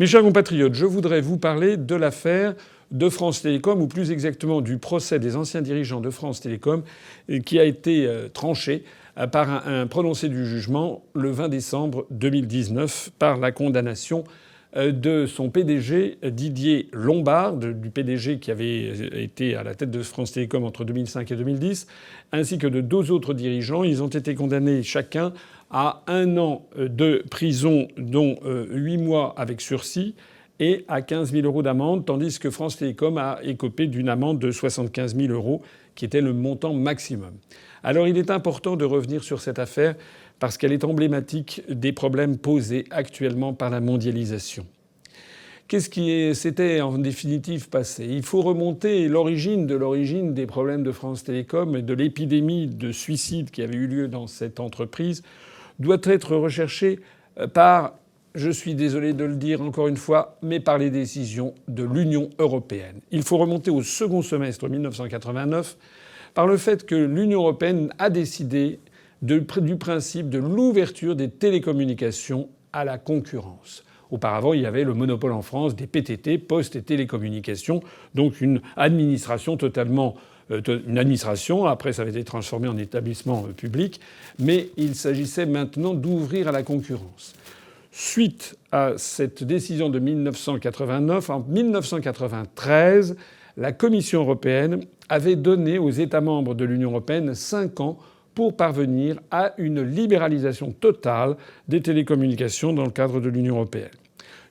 Mes chers compatriotes, je voudrais vous parler de l'affaire de France Télécom, ou plus exactement du procès des anciens dirigeants de France Télécom, qui a été euh, tranché euh, par un, prononcé du jugement le 20 décembre 2019 par la condamnation euh, de son PDG Didier Lombard, du PDG qui avait été à la tête de France Télécom entre 2005 et 2010, ainsi que de deux autres dirigeants. Ils ont été condamnés chacun à un an de prison, dont huit mois avec sursis, et à 15 000 euros d'amende, tandis que France Télécom a écopé d'une amende de 75 000 euros, qui était le montant maximum. Alors il est important de revenir sur cette affaire parce qu'elle est emblématique des problèmes posés actuellement par la mondialisation. Qu'est-ce qui s'était en définitive passé? Il faut remonter l'origine de l'origine des problèmes de France Télécom et de l'épidémie de suicide qui avait eu lieu dans cette entreprise doit être recherchée par je suis désolé de le dire encore une fois, mais par les décisions de l'Union européenne. Il faut remonter au second semestre 1989 par le fait que l'Union européenne a décidé du principe de l'ouverture des télécommunications à la concurrence. Auparavant, il y avait le monopole en France des PTT, Postes et Télécommunications, donc une administration totalement euh, une administration. Après, ça avait été transformé en établissement euh, public. Mais il s'agissait maintenant d'ouvrir à la concurrence. Suite à cette décision de 1989, en 1993, la Commission européenne avait donné aux États membres de l'Union européenne cinq ans pour parvenir à une libéralisation totale des télécommunications dans le cadre de l'Union européenne.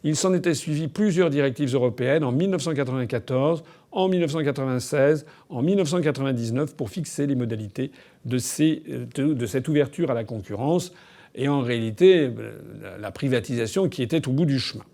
Il s'en était suivi plusieurs directives européennes en 1994, en 1996, en 1999 pour fixer les modalités de, cette ouverture à la concurrence et en réalité la privatisation qui était au bout du chemin.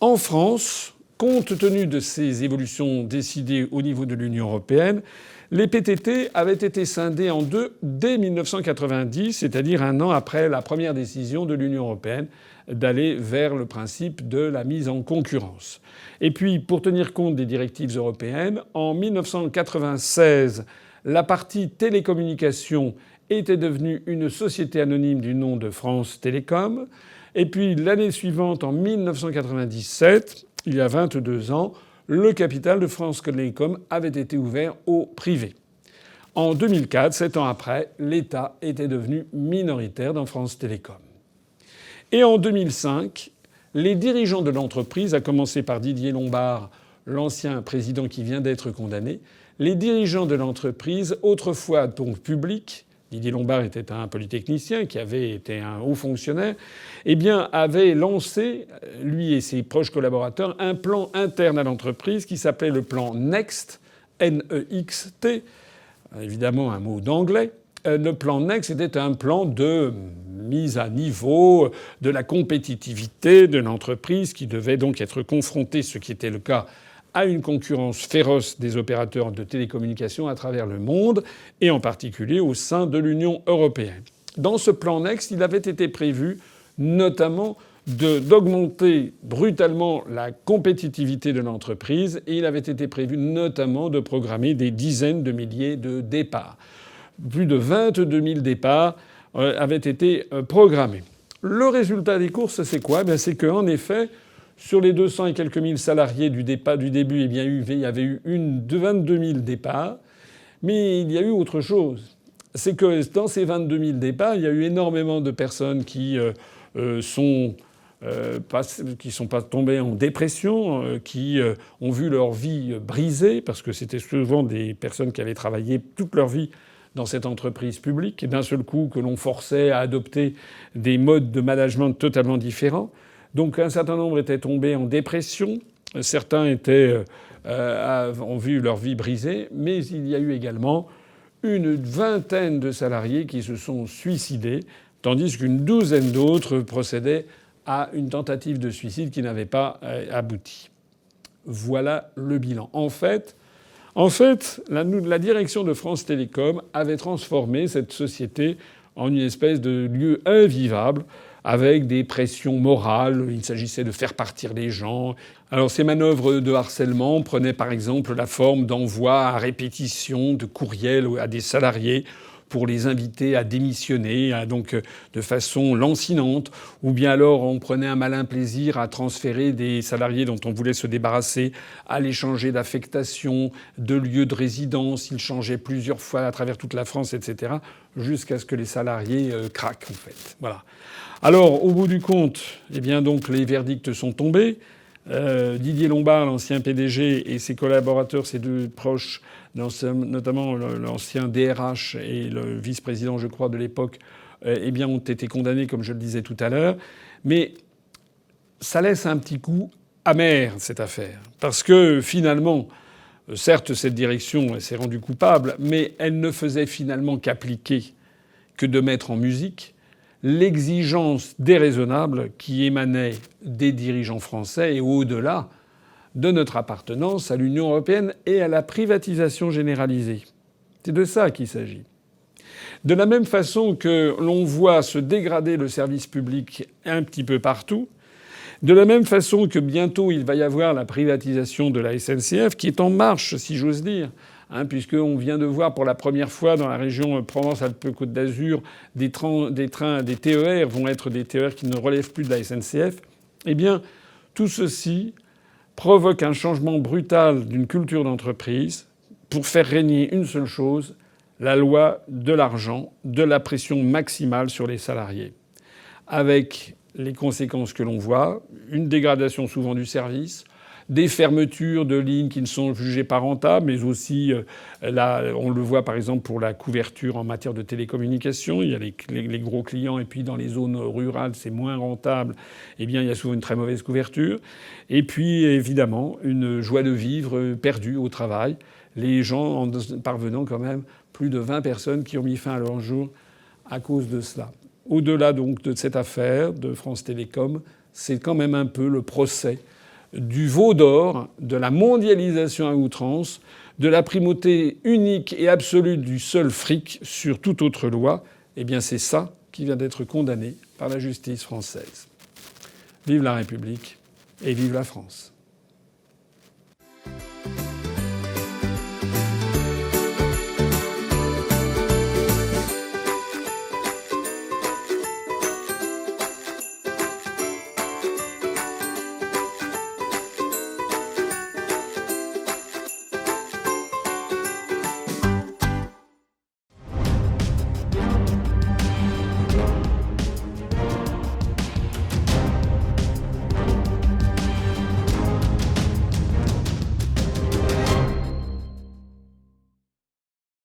En France, compte tenu de ces évolutions décidées au niveau de l'Union européenne, les PTT avaient été scindés en deux dès 1990, c'est-à-dire un an après la première décision de l'Union européenne d'aller vers le principe de la mise en concurrence. Et puis, pour tenir compte des directives européennes, en 1996, la partie télécommunications était devenue une société anonyme du nom de France Télécom. Et puis l'année suivante, en 1997, il y a 22 ans, le capital de France Télécom avait été ouvert au privé. En 2004, sept ans après, l'État était devenu minoritaire dans France Télécom. Et en 2005, les dirigeants de l'entreprise, à commencer par Didier Lombard, l'ancien président qui vient d'être condamné, les dirigeants de l'entreprise, autrefois donc publics, Didier Lombard était un polytechnicien qui avait été un haut fonctionnaire, eh bien, avait lancé, lui et ses proches collaborateurs, un plan interne à l'entreprise qui s'appelait le plan NEXT, N-E-X-T, évidemment un mot d'anglais. Euh, le plan NEXT était un plan de mise à niveau de la compétitivité de l'entreprise qui devait donc être confrontée, ce qui était le cas à une concurrence féroce des opérateurs de télécommunications à travers le monde, et en particulier au sein de l'Union européenne. Dans ce plan Next, il avait été prévu notamment d'augmenter brutalement la compétitivité de l'entreprise et il avait été prévu notamment de programmer des dizaines de milliers de départs. Plus de 22 000 départs euh, avaient été euh, programmés. Le résultat des courses, c'est quoi? Eh C'est qu'en effet, sur les 200 et quelques mille salariés du, départ, du début, eh bien, il y avait eu une de 22 000 départs. Mais il y a eu autre chose. C'est que dans ces 22 000 départs, il y a eu énormément de personnes qui euh, euh, sont euh, qui sont pas tombées en dépression, qui ont vu leur vie brisée, parce que c'était souvent des personnes qui avaient travaillé toute leur vie dans cette entreprise publique, et d'un seul coup que l'on forçait à adopter des modes de management totalement différents. Donc un certain nombre étaient tombés en dépression, certains étaient, euh, ont vu leur vie brisée, mais il y a eu également une vingtaine de salariés qui se sont suicidés, tandis qu'une douzaine d'autres procédaient à une tentative de suicide qui n'avait pas euh, abouti. Voilà le bilan. En fait, en fait la direction de France Télécom avait transformé cette société en une espèce de lieu invivable avec des pressions morales. Il s'agissait de faire partir les gens. Alors ces manœuvres de harcèlement prenaient par exemple la forme d'envois à répétition de courriels à des salariés pour les inviter à démissionner, donc de façon lancinante, ou bien alors on prenait un malin plaisir à transférer des salariés dont on voulait se débarrasser, à les changer d'affectation, de lieu de résidence. Ils changeaient plusieurs fois à travers toute la France, etc., jusqu'à ce que les salariés euh, craquent en fait. Voilà. Alors, au bout du compte, eh bien donc les verdicts sont tombés. Euh, Didier Lombard, l'ancien PDG, et ses collaborateurs, ses deux proches, notamment l'ancien DRH et le vice-président, je crois, de l'époque, euh, eh ont été condamnés, comme je le disais tout à l'heure. Mais ça laisse un petit coup amer, cette affaire. Parce que finalement, certes, cette direction s'est rendue coupable, mais elle ne faisait finalement qu'appliquer, que de mettre en musique l'exigence déraisonnable qui émanait des dirigeants français et au-delà de notre appartenance à l'Union européenne et à la privatisation généralisée. C'est de ça qu'il s'agit. De la même façon que l'on voit se dégrader le service public un petit peu partout, de la même façon que bientôt il va y avoir la privatisation de la SNCF qui est en marche, si j'ose dire, Hein, puisqu'on vient de voir pour la première fois dans la région Provence-Alpes-Côte d'Azur des trains, des TER vont être des TER qui ne relèvent plus de la SNCF. Eh bien, tout ceci provoque un changement brutal d'une culture d'entreprise pour faire régner une seule chose, la loi de l'argent, de la pression maximale sur les salariés. Avec les conséquences que l'on voit, une dégradation souvent du service, des fermetures de lignes qui ne sont jugées pas rentables, mais aussi, euh, là, on le voit par exemple pour la couverture en matière de télécommunications. Il y a les, gros clients, et puis dans les zones rurales, c'est moins rentable. Eh bien, il y a souvent une très mauvaise couverture. Et puis, évidemment, une joie de vivre perdue au travail. Les gens en parvenant quand même, plus de 20 personnes qui ont mis fin à leur jour à cause de cela. Au-delà donc de cette affaire de France Télécom, c'est quand même un peu le procès du veau d'or, de la mondialisation à outrance, de la primauté unique et absolue du seul fric sur toute autre loi, eh bien c'est ça qui vient d'être condamné par la justice française. Vive la République et vive la France.